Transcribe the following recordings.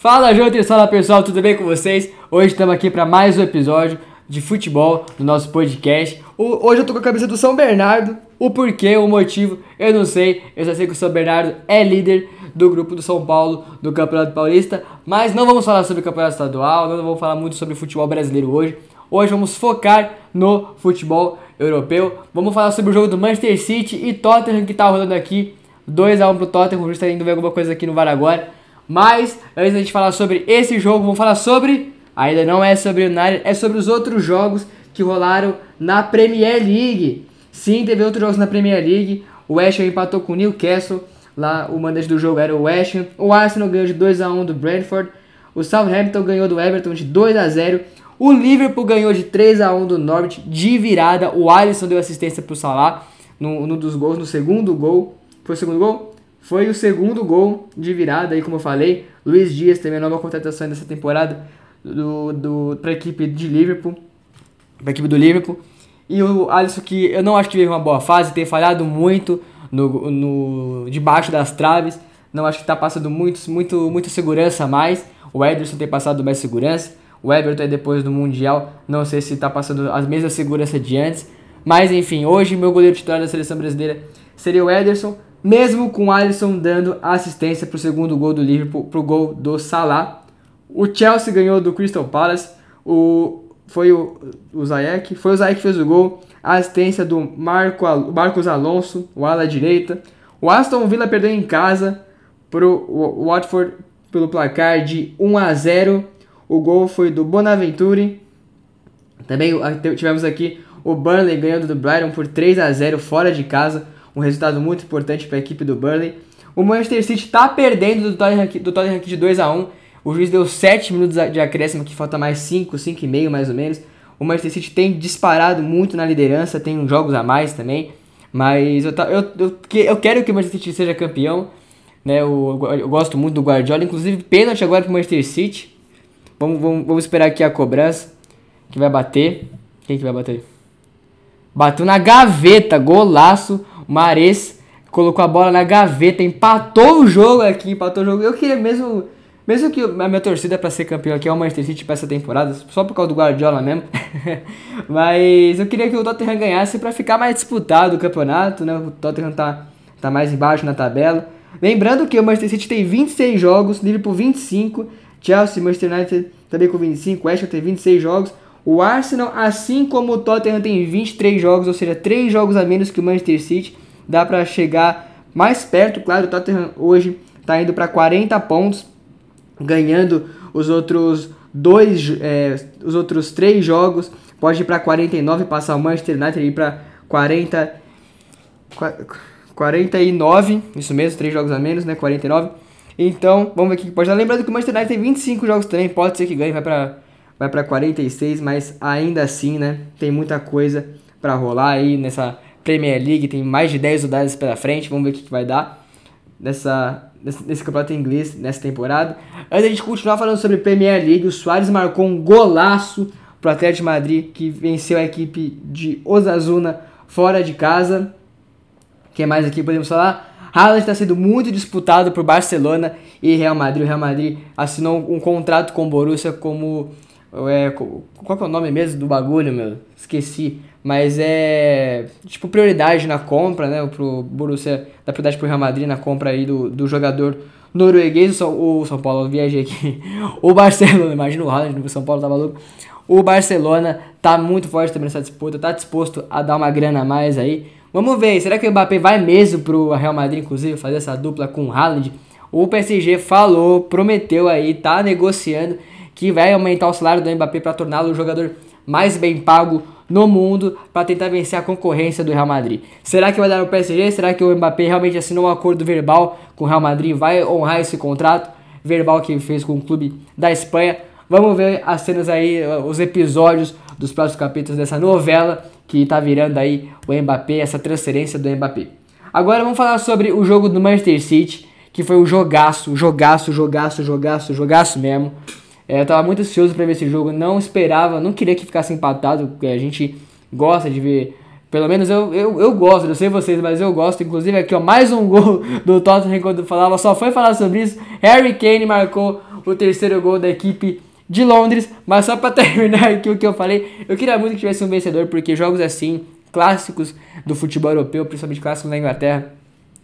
Fala, Juntos, fala pessoal, tudo bem com vocês? Hoje estamos aqui para mais um episódio de futebol do nosso podcast. O, hoje eu tô com a camisa do São Bernardo. O porquê, o motivo, eu não sei. Eu só sei que o São Bernardo é líder do grupo do São Paulo do Campeonato Paulista. Mas não vamos falar sobre o Campeonato Estadual, não vamos falar muito sobre futebol brasileiro hoje. Hoje vamos focar no futebol europeu. Vamos falar sobre o jogo do Manchester City e Tottenham que tá rolando aqui. 2x1 pro Tottenham, a gente tá indo ver alguma coisa aqui no VAR agora. Mas, antes da gente falar sobre esse jogo, vamos falar sobre. Ainda não é sobre o United, é sobre os outros jogos que rolaram na Premier League. Sim, teve outros jogos na Premier League. O West Ham empatou com o Newcastle. Lá o mandante do jogo era o West Ham. O Arsenal ganhou de 2 a 1 do Brentford. O Southampton ganhou do Everton de 2 a 0. O Liverpool ganhou de 3 a 1 do Norwich de virada. O Alisson deu assistência para o Salah no, no dos gols, no segundo gol. Foi o segundo gol? Foi o segundo gol de virada aí, como eu falei. Luiz Dias também a nova contratação dessa temporada do, do, para a equipe de Liverpool. Para a equipe do Liverpool. E o Alisson que eu não acho que vive uma boa fase, tem falhado muito no, no debaixo das traves. Não acho que está passando muito, muito, muita segurança mais. O Ederson tem passado mais segurança. O Everton depois do Mundial, não sei se está passando as mesmas segurança de antes. Mas enfim, hoje meu goleiro titular da seleção brasileira seria o Ederson, mesmo com Alisson dando assistência para o segundo gol do Liverpool, para o gol do Salah. O Chelsea ganhou do Crystal Palace, o, foi o, o Zayek, foi o Zayek que fez o gol, a assistência do Marco, Marcos Alonso, o ala direita. O Aston Villa perdeu em casa para o Watford pelo placar de 1 a 0 o gol foi do Bonaventure. Também tivemos aqui o Burnley ganhando do Brighton por 3 a 0 fora de casa. Um resultado muito importante para a equipe do Burnley. O Manchester City está perdendo do Tottenham, do Tottenham de 2 a 1 O juiz deu 7 minutos de acréscimo, que falta mais 5, 5 e meio mais ou menos. O Manchester City tem disparado muito na liderança, tem jogos a mais também. Mas eu, eu, eu, eu quero que o Manchester City seja campeão. Né? Eu, eu gosto muito do Guardiola. Inclusive, pênalti agora para o Manchester City. Vamos, vamos, vamos esperar aqui a cobrança. Que vai bater. Quem que vai bater? Bateu na gaveta, golaço. Mares colocou a bola na gaveta, empatou o jogo aqui, empatou o jogo. Eu queria mesmo, mesmo que a minha torcida para ser campeão aqui é o Manchester City para essa temporada, só por causa do Guardiola mesmo. Mas eu queria que o Tottenham ganhasse para ficar mais disputado o campeonato, né? O Tottenham tá, tá mais embaixo na tabela. Lembrando que o Manchester City tem 26 jogos, Liverpool 25. Chelsea, Manchester United também com 25, West Ham tem 26 jogos. O Arsenal, assim como o Tottenham, tem 23 jogos, ou seja, 3 jogos a menos que o Manchester City. Dá para chegar mais perto, claro, o Tottenham hoje está indo para 40 pontos, ganhando os outros dois, é, os outros três jogos, pode ir para 49, passar o Manchester United ir para 40, 49, isso mesmo, três jogos a menos, né, 49. Então, vamos ver o que pode dar. Lembrando que o Manchester United tem 25 jogos também, pode ser que ganhe, vai para vai para 46, mas ainda assim, né, tem muita coisa para rolar aí nessa Premier League, tem mais de 10 rodadas pela frente, vamos ver o que, que vai dar nessa, nesse, nesse campeonato inglês nessa temporada. Antes de gente continuar falando sobre Premier League, o Soares marcou um golaço pro Atlético de Madrid, que venceu a equipe de Osasuna fora de casa. O que mais aqui podemos falar? Haaland está sendo muito disputado por Barcelona e Real Madrid. O Real Madrid assinou um contrato com o Borussia como... É, qual que é o nome mesmo do bagulho, meu? Esqueci. Mas é tipo prioridade na compra, né? Pro Borussia dá prioridade pro Real Madrid na compra aí do, do jogador norueguês. O São Paulo, eu viajei aqui. O Barcelona, imagina o Haaland no São Paulo, tá maluco? O Barcelona tá muito forte também nessa disputa, tá disposto a dar uma grana a mais aí. Vamos ver, será que o Mbappé vai mesmo pro Real Madrid, inclusive, fazer essa dupla com o Haaland? O PSG falou, prometeu aí, tá negociando que vai aumentar o salário do Mbappé para torná-lo o jogador mais bem pago no mundo para tentar vencer a concorrência do Real Madrid. Será que vai dar o PSG? Será que o Mbappé realmente assinou um acordo verbal com o Real Madrid? Vai honrar esse contrato verbal que fez com o clube da Espanha? Vamos ver as cenas aí, os episódios dos próximos capítulos dessa novela que tá virando aí o Mbappé, essa transferência do Mbappé. Agora vamos falar sobre o jogo do Manchester City, que foi um jogaço, jogaço, jogaço, jogaço, jogaço mesmo. É, eu tava muito ansioso para ver esse jogo, não esperava, não queria que ficasse empatado, porque a gente gosta de ver. Pelo menos eu, eu, eu gosto, não sei vocês, mas eu gosto. Inclusive aqui, ó, mais um gol do Tottenham quando falava, só foi falar sobre isso. Harry Kane marcou o o terceiro gol da equipe de Londres. Mas só para terminar aqui o que eu falei, eu queria muito que tivesse um vencedor, porque jogos assim, clássicos do futebol europeu, principalmente clássicos na Inglaterra,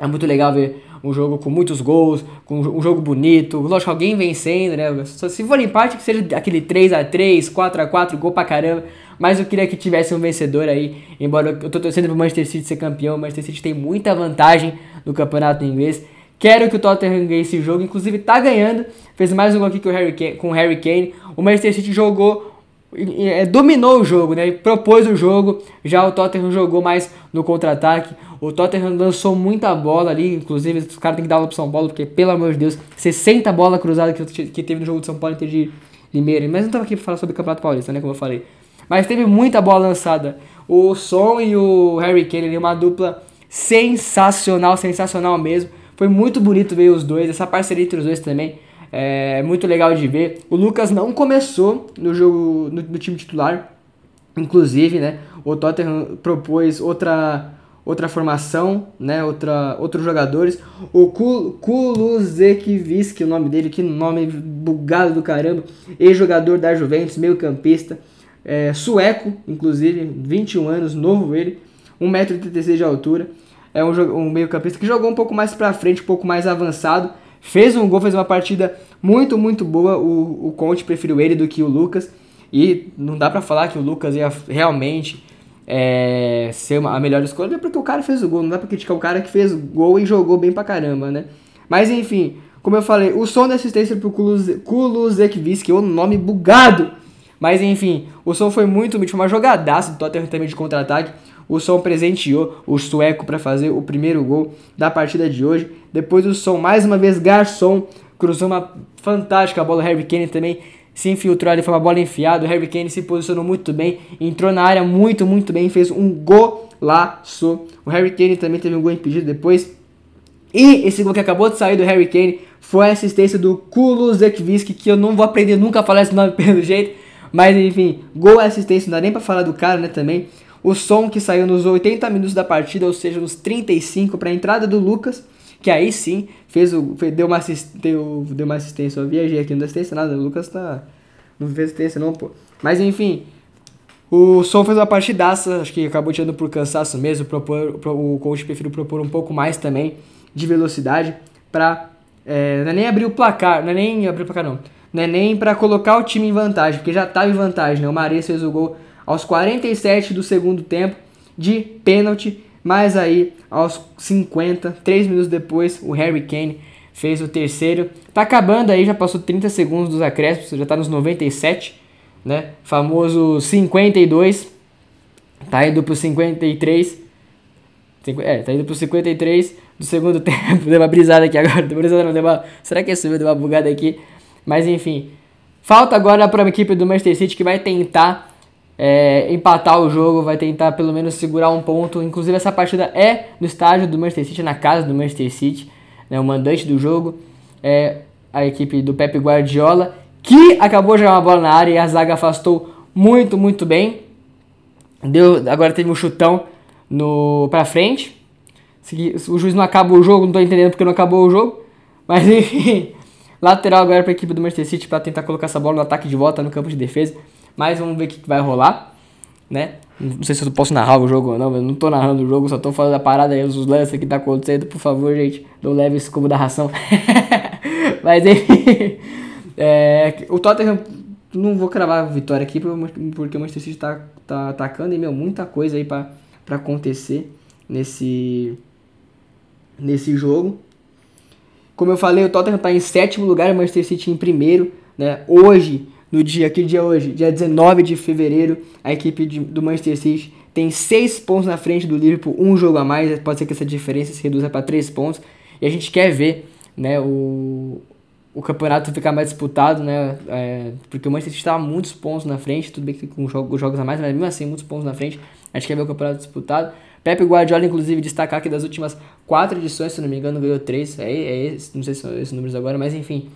é muito legal ver um jogo com muitos gols, com um jogo bonito, lógico, alguém vencendo, né? Se for empate, que seja aquele 3 a 3 4 a 4 gol pra caramba. Mas eu queria que tivesse um vencedor aí, embora eu tô torcendo pro Manchester City ser campeão, o Manchester City tem muita vantagem no campeonato inglês. Quero que o Tottenham ganhe esse jogo, inclusive tá ganhando. Fez mais um gol aqui com o Harry Kane. O, Manchester City jogou dominou o jogo, né? Propôs o jogo. Já o Tottenham jogou mais no contra-ataque. O Tottenham lançou muita bola ali. Inclusive, os caras têm que dar pro São Paulo, porque, pelo amor de Deus, 60 bola cruzada que, que teve no jogo de São Paulo entre de Limeira. Mas não tava aqui pra falar sobre o Campeonato Paulista, né? Como eu falei. Mas teve muita bola lançada. O Son e o Harry Kane, uma dupla sensacional, sensacional mesmo. Foi muito bonito ver os dois, essa parceria entre os dois também. É muito legal de ver. O Lucas não começou no jogo no, no time titular. Inclusive, né? O Tottenham propôs outra outra formação, né? Outra, outros jogadores. O Kulusevski, o nome dele, que nome bugado do caramba. Ex-jogador da Juventus, meio-campista. É, sueco, inclusive, 21 anos, novo ele. 1,86m de altura. É um, um meio-campista que jogou um pouco mais pra frente, um pouco mais avançado Fez um gol, fez uma partida muito, muito boa. O, o Conte preferiu ele do que o Lucas. E não dá pra falar que o Lucas ia realmente é, ser uma, a melhor escolha, é porque o cara fez o gol. Não dá pra criticar o cara que fez o gol e jogou bem pra caramba, né? Mas enfim, como eu falei, o som da assistência pro Kulusevski, o nome bugado. Mas enfim, o som foi muito, foi uma jogadaça do Tottenham também de contra-ataque. O Som presenteou o sueco para fazer o primeiro gol da partida de hoje. Depois o Som, mais uma vez, Garçom, cruzou uma fantástica bola. Harry Kane também se infiltrou ali, foi uma bola enfiada. O Harry Kane se posicionou muito bem, entrou na área muito, muito bem, fez um golaço. O Harry Kane também teve um gol impedido depois. E esse gol que acabou de sair do Harry Kane foi a assistência do Kulusevski, que eu não vou aprender nunca a falar esse nome pelo jeito. Mas enfim, gol assistência, não dá nem pra falar do cara, né, também. O som que saiu nos 80 minutos da partida, ou seja, nos 35 para a entrada do Lucas, que aí sim fez o, deu, uma deu, deu uma assistência. Eu viajei aqui, não deu assistência nada. O Lucas tá. Não fez assistência, não, pô. Mas enfim, o som fez uma partidaça, acho que acabou tirando por cansaço mesmo. Propor, o coach preferiu propor um pouco mais também de velocidade para é, não é nem abrir o placar, não é nem abrir o placar, não. Não é nem para colocar o time em vantagem, porque já estava em vantagem, né? O Maria fez o gol aos 47 do segundo tempo de pênalti, mas aí aos 50, 3 minutos depois, o Harry Kane fez o terceiro. Tá acabando aí, já passou 30 segundos dos acréscimos, já tá nos 97, né? Famoso 52. Tá indo pro 53. É, tá indo pro 53 do segundo tempo. Deu uma brisada aqui agora. Deu uma brisada não, deu uma... Será que é isso? Deu uma bugada aqui. Mas enfim. Falta agora para a equipe do Manchester City que vai tentar é, empatar o jogo, vai tentar pelo menos segurar um ponto. Inclusive, essa partida é no estádio do Manchester City, na casa do Manchester City. Né, o mandante do jogo é a equipe do Pep Guardiola, que acabou de jogar uma bola na área e a zaga afastou muito, muito bem. Deu, agora teve um chutão no pra frente. O juiz não acaba o jogo, não tô entendendo porque não acabou o jogo. Mas enfim, lateral agora para a equipe do Manchester City para tentar colocar essa bola no ataque de volta no campo de defesa. Mas vamos ver o que, vai rolar, né? Não sei se eu posso narrar o jogo ou não, eu não tô narrando o jogo, só tô falando a parada aí, os lances que tá acontecendo. Por favor, gente, não leve isso como da ração. Mas enfim, é, o Tottenham, não vou cravar a vitória aqui porque o Manchester City tá, tá atacando e, meu, muita coisa aí pra, pra acontecer nesse, nesse jogo. Como eu falei, o Tottenham tá em sétimo lugar, o Manchester City em primeiro, né? Hoje no dia, que dia é hoje? Dia 19 de fevereiro, a equipe de, do Manchester City tem 6 pontos na frente do Liverpool, um jogo a mais, pode ser que essa diferença se reduza para 3 pontos, e a gente quer ver né, o, o campeonato ficar mais disputado, né, é, porque o Manchester City estava muitos pontos na frente, tudo bem que com jogos, jogos a mais, mas mesmo assim, muitos pontos na frente, a gente quer ver o campeonato disputado. Pepe Guardiola, inclusive, destacar que das últimas 4 edições, se não me engano, ganhou 3, é, é não sei se são esses números agora, mas enfim,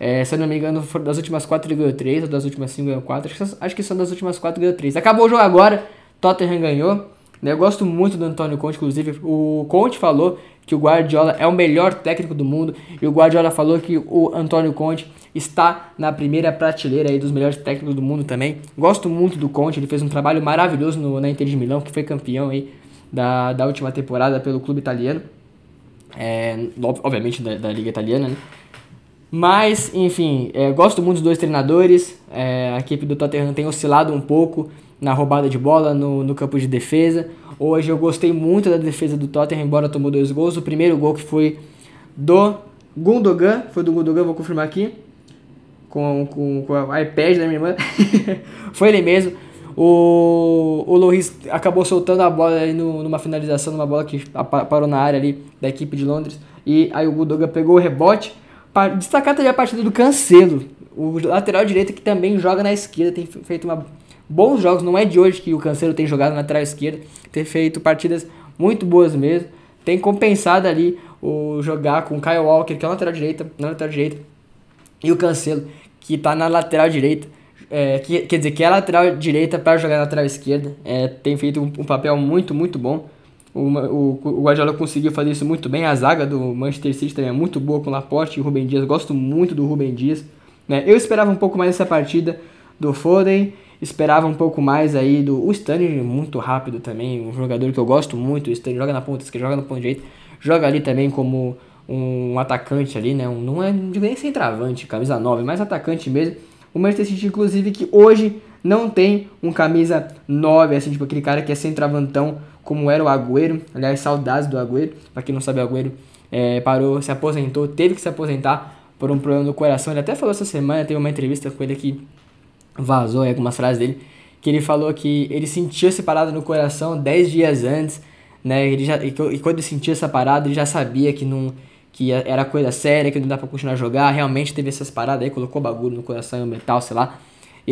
é, se eu não me engano, das últimas 4 ele ganhou 3, ou das últimas 5 ganhou 4. Acho que, acho que são das últimas 4 ganhou 3. Acabou o jogo agora, Tottenham ganhou. Né? Eu gosto muito do Antônio Conte, inclusive o Conte falou que o Guardiola é o melhor técnico do mundo e o Guardiola falou que o Antônio Conte está na primeira prateleira aí dos melhores técnicos do mundo também. Gosto muito do Conte, ele fez um trabalho maravilhoso no, na Inter de Milão, que foi campeão aí da, da última temporada pelo clube italiano. É, obviamente da, da Liga Italiana, né? Mas, enfim, é, gosto muito dos dois treinadores. É, a equipe do Tottenham tem oscilado um pouco na roubada de bola, no, no campo de defesa. Hoje eu gostei muito da defesa do Tottenham, embora tomou dois gols. O primeiro gol que foi do Gundogan, foi do Gundogan, vou confirmar aqui, com, com, com o iPad da minha irmã. foi ele mesmo. O, o Loris acabou soltando a bola ali no, numa finalização, numa bola que parou na área ali da equipe de Londres. E aí o Gundogan pegou o rebote. Destacar também a partida do Cancelo, o lateral direito que também joga na esquerda, tem feito uma bons jogos, não é de hoje que o Cancelo tem jogado na lateral esquerda, tem feito partidas muito boas mesmo, tem compensado ali o jogar com o Kyle Walker, que é a lateral direita, na lateral direita, e o Cancelo, que está na lateral direita, é, que, quer dizer, que é lateral direita para jogar na lateral esquerda, é, tem feito um, um, papel muito, muito bom. O, o, o Guardiola conseguiu fazer isso muito bem, a zaga do Manchester City também é muito boa com Laporte e Rubem Dias, gosto muito do Rubem Dias. Né? Eu esperava um pouco mais essa partida do Foden, Esperava um pouco mais aí do. O Stanley, muito rápido também, um jogador que eu gosto muito. O Stanley joga na ponta esquerda, joga no direito, joga ali também como um atacante ali, né? Um, não é nem centroavante, camisa 9, mas atacante mesmo. O Manchester City, inclusive, que hoje não tem um camisa 9, assim, tipo aquele cara que é centroavantão, como era o Agüero. Aliás, saudades do Agüero. Pra quem não sabe, o Agüero é, parou, se aposentou, teve que se aposentar por um problema no coração. Ele até falou essa semana, teve uma entrevista com ele aqui vazou aí algumas frases dele, que ele falou que ele sentiu essa parada no coração 10 dias antes, né? Ele já, e quando ele sentiu essa parada, ele já sabia que não que era coisa séria, que não dá pra continuar a jogar. Realmente teve essas paradas aí, colocou bagulho no coração e o metal, sei lá.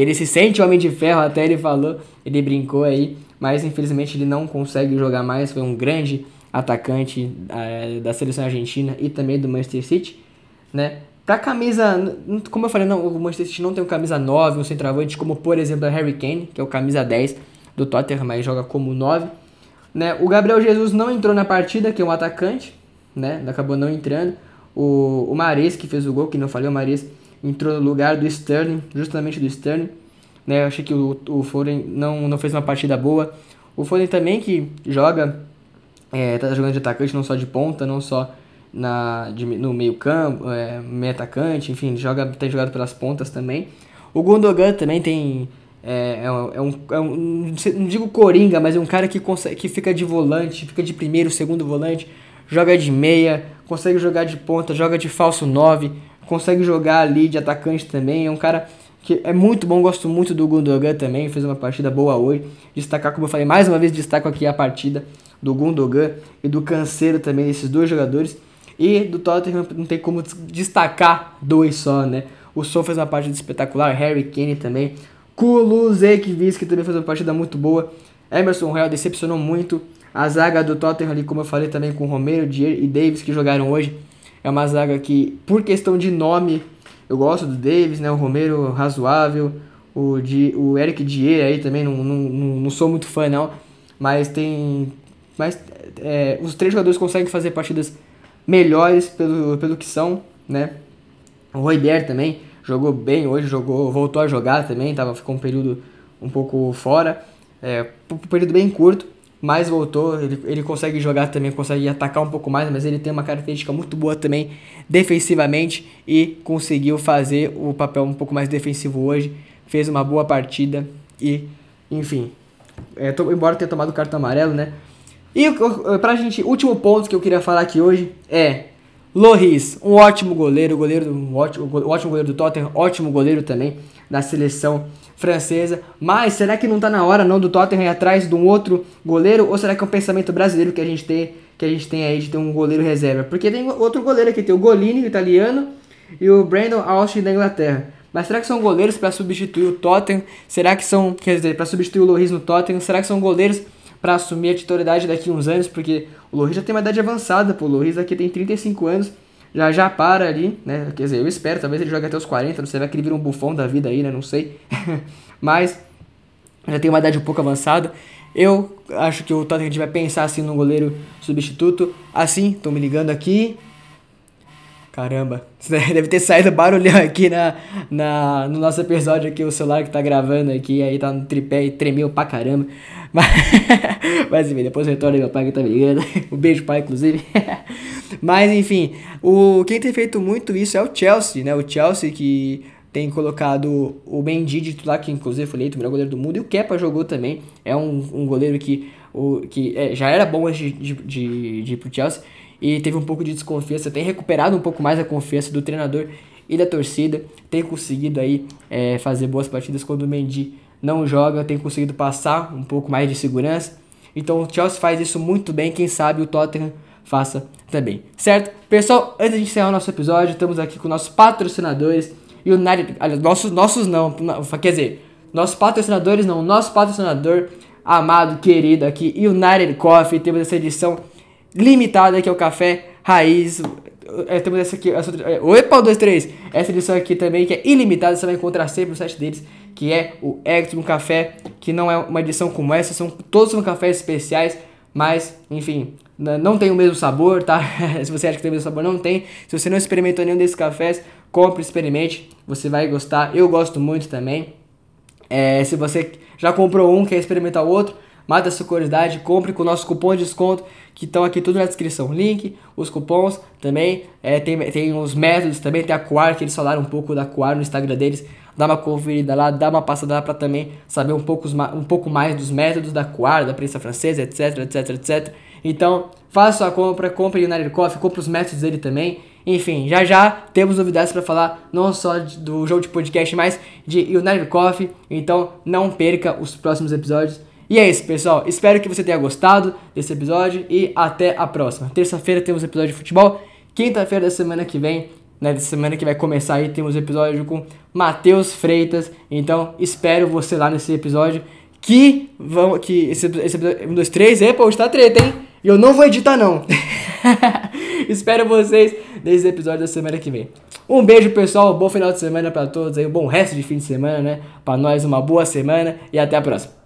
Ele se sente homem de ferro, até ele falou, ele brincou aí, mas infelizmente ele não consegue jogar mais. Foi um grande atacante é, da seleção argentina e também do Manchester City, né? Pra camisa, como eu falei, não, o Manchester City não tem um camisa 9, um centroavante, como por exemplo a Harry Kane, que é o camisa 10 do Tottenham, mas joga como 9. Né? O Gabriel Jesus não entrou na partida, que é um atacante, né? acabou não entrando. O, o Mares, que fez o gol, que não falei, o Mares entrou no lugar do Sterling, justamente do Sterling. Né? Eu achei que o, o Foden não, não fez uma partida boa. O Foden também que joga, é, tá jogando de atacante, não só de ponta, não só na, de, no meio campo, é, meio atacante, enfim, joga, tem jogado pelas pontas também. O Gundogan também tem é, é, um, é, um, é um, não digo coringa, mas é um cara que, consegue, que fica de volante, fica de primeiro, segundo volante, joga de meia, consegue jogar de ponta, joga de falso 9, consegue jogar ali de atacante também, é um cara que é muito bom, gosto muito do Gundogan também, fez uma partida boa hoje. Destacar, como eu falei, mais uma vez destaco aqui a partida do Gundogan e do Canseiro também, esses dois jogadores. E do Tottenham não tem como destacar dois só, né? O Son fez uma partida espetacular, Harry Kane também. Kulusevski também fez uma partida muito boa. Emerson Royal decepcionou muito. A zaga do Tottenham ali, como eu falei também com Romero, Dier e Davis que jogaram hoje. É uma zaga que, por questão de nome, eu gosto do Davis, né? O Romero razoável. O, Di, o Eric Dier aí também, não, não, não, não sou muito fã não. Mas tem... Mas é, os três jogadores conseguem fazer partidas melhores pelo, pelo que são, né? O Royber também jogou bem hoje, jogou, voltou a jogar também, tava, ficou um período um pouco fora, é, um período bem curto, mas voltou, ele, ele consegue jogar também, consegue atacar um pouco mais, mas ele tem uma característica muito boa também defensivamente e conseguiu fazer o papel um pouco mais defensivo hoje, fez uma boa partida e, enfim, é, to, embora tenha tomado o cartão amarelo, né, e pra gente, último ponto que eu queria falar aqui hoje é Loris, um ótimo goleiro, goleiro um ótimo, um ótimo goleiro do Tottenham, ótimo goleiro também da seleção francesa. Mas será que não tá na hora não do Tottenham ir atrás de um outro goleiro ou será que é um pensamento brasileiro que a gente tem, que a gente tem aí de ter um goleiro reserva? Porque tem outro goleiro aqui, tem o Golini, o italiano, e o Brandon Austin da Inglaterra. Mas será que são goleiros para substituir o Tottenham? Será que são, quer dizer, para substituir o Loris no Tottenham? Será que são goleiros para assumir a titularidade daqui a uns anos, porque o Loris já tem uma idade avançada, pô, o Loris aqui tem 35 anos, já já para ali, né? Quer dizer, eu espero, talvez ele jogue até os 40, não sei, vai que ele vira um bufão da vida aí, né? Não sei. Mas já tem uma idade um pouco avançada. Eu acho que o Tottenham vai pensar assim no goleiro substituto. Assim, tô me ligando aqui. Caramba, deve ter saído barulhão aqui na, na, no nosso episódio aqui, o celular que tá gravando aqui, aí tá no tripé e tremeu pra caramba. Mas, mas enfim, depois retorna meu pai que tá me ligando. Um beijo, pai, inclusive. Mas enfim, o, quem tem feito muito isso é o Chelsea, né? O Chelsea que tem colocado o Mendy titular, que inclusive foi eleito o melhor goleiro do mundo, e o Kepa jogou também. É um, um goleiro que, o, que é, já era bom antes de, de, de ir pro Chelsea e teve um pouco de desconfiança, tem recuperado um pouco mais a confiança do treinador e da torcida, tem conseguido aí é, fazer boas partidas quando o Mendy não joga, tem conseguido passar um pouco mais de segurança. Então o Chelsea faz isso muito bem, quem sabe o Tottenham faça também, certo? Pessoal, antes de encerrar o nosso episódio, estamos aqui com nossos patrocinadores United, aliás, nossos, nossos não, quer dizer, nossos patrocinadores não, nosso patrocinador amado, querido aqui, United Coffee, temos essa edição limitada que é o café raiz. É, temos essa aqui, essa outra, é, opa, 2, 3. Essa edição aqui também que é ilimitada, você vai encontrar sempre no site deles, que é o Extreme Café, que não é uma edição como essa, são todos são cafés especiais, mas enfim, não tem o mesmo sabor, tá? Se você acha que tem o mesmo sabor, não tem. Se você não experimentou nenhum desses cafés, compre, experimente, você vai gostar. Eu gosto muito também. É, se você já comprou um, quer experimentar o outro, mata a sua curiosidade, compre com o nosso cupom de desconto que estão aqui tudo na descrição. Link, os cupons também, é, tem, tem os métodos também, tem a Quar, que eles falaram um pouco da Quar no Instagram deles. Dá uma conferida lá, dá uma passada lá para também saber um pouco, um pouco mais dos métodos da Quar, da prensa francesa, etc, etc, etc. Então, faça sua compra, compre o United Coffee, compre os métodos dele também. Enfim, já já temos novidades para falar, não só do jogo de podcast, mas de United Coffee. Então, não perca os próximos episódios. E é isso, pessoal. Espero que você tenha gostado desse episódio e até a próxima. Terça-feira temos episódio de futebol. Quinta-feira da semana que vem, né, da semana que vai começar aí, temos episódio com Matheus Freitas. Então, espero você lá nesse episódio. Que vão. Que esse, esse episódio. Um, dois, três. Epa, hoje tá treta, hein? E eu não vou editar, não. espero vocês nesse episódio da semana que vem. Um beijo, pessoal. Bom final de semana para todos aí. Um bom resto de fim de semana, né? Para nós, uma boa semana. E até a próxima.